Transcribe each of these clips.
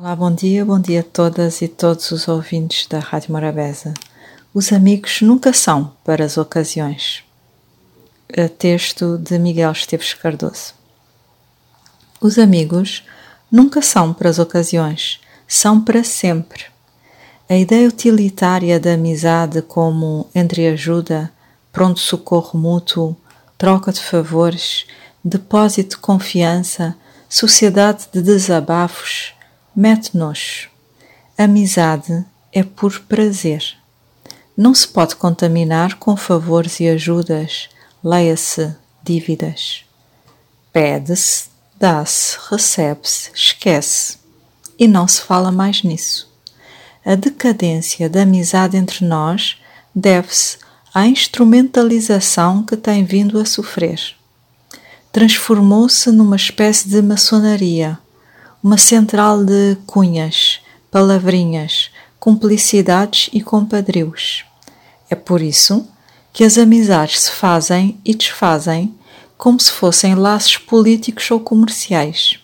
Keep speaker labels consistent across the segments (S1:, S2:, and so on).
S1: Olá, bom dia, bom dia a todas e todos os ouvintes da Rádio Morabeza. Os amigos nunca são para as ocasiões. Texto de Miguel Esteves Cardoso. Os amigos nunca são para as ocasiões, são para sempre. A ideia utilitária da amizade como entreajuda, pronto socorro mútuo, troca de favores, depósito de confiança, sociedade de desabafos, mete-nos. Amizade é por prazer. Não se pode contaminar com favores e ajudas, leia-se dívidas. Pede-se, dá-se, recebe-se, esquece. E não se fala mais nisso. A decadência da amizade entre nós deve-se à instrumentalização que tem vindo a sofrer. Transformou-se numa espécie de maçonaria uma central de cunhas, palavrinhas, cumplicidades e compadrios. É por isso que as amizades se fazem e desfazem como se fossem laços políticos ou comerciais.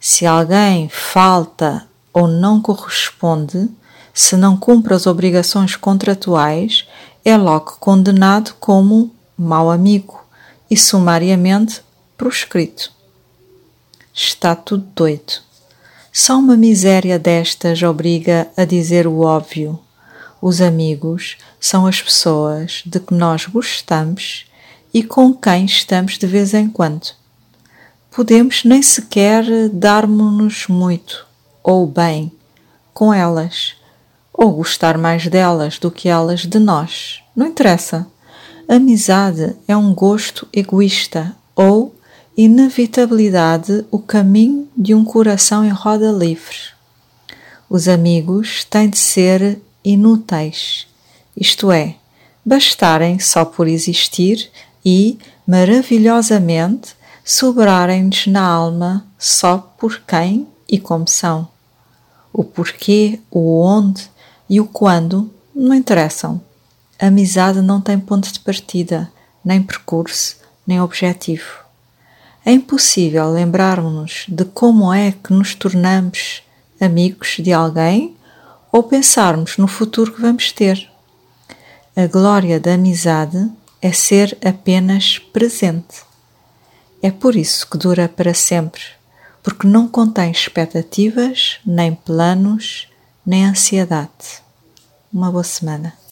S1: Se alguém falta ou não corresponde, se não cumpre as obrigações contratuais, é logo condenado como mau amigo e sumariamente proscrito. Está tudo doido. Só uma miséria destas obriga a dizer o óbvio. Os amigos são as pessoas de que nós gostamos e com quem estamos de vez em quando. Podemos nem sequer dar-nos muito ou bem com elas, ou gostar mais delas do que elas de nós. Não interessa. Amizade é um gosto egoísta ou inevitabilidade o caminho de um coração em roda livre. Os amigos têm de ser inúteis, isto é, bastarem só por existir e, maravilhosamente, sobrarem-nos na alma só por quem e como são. O porquê, o onde e o quando não interessam. A amizade não tem ponto de partida, nem percurso, nem objetivo. É impossível lembrarmos-nos de como é que nos tornamos amigos de alguém ou pensarmos no futuro que vamos ter. A glória da amizade é ser apenas presente. É por isso que dura para sempre, porque não contém expectativas, nem planos, nem ansiedade. Uma boa semana.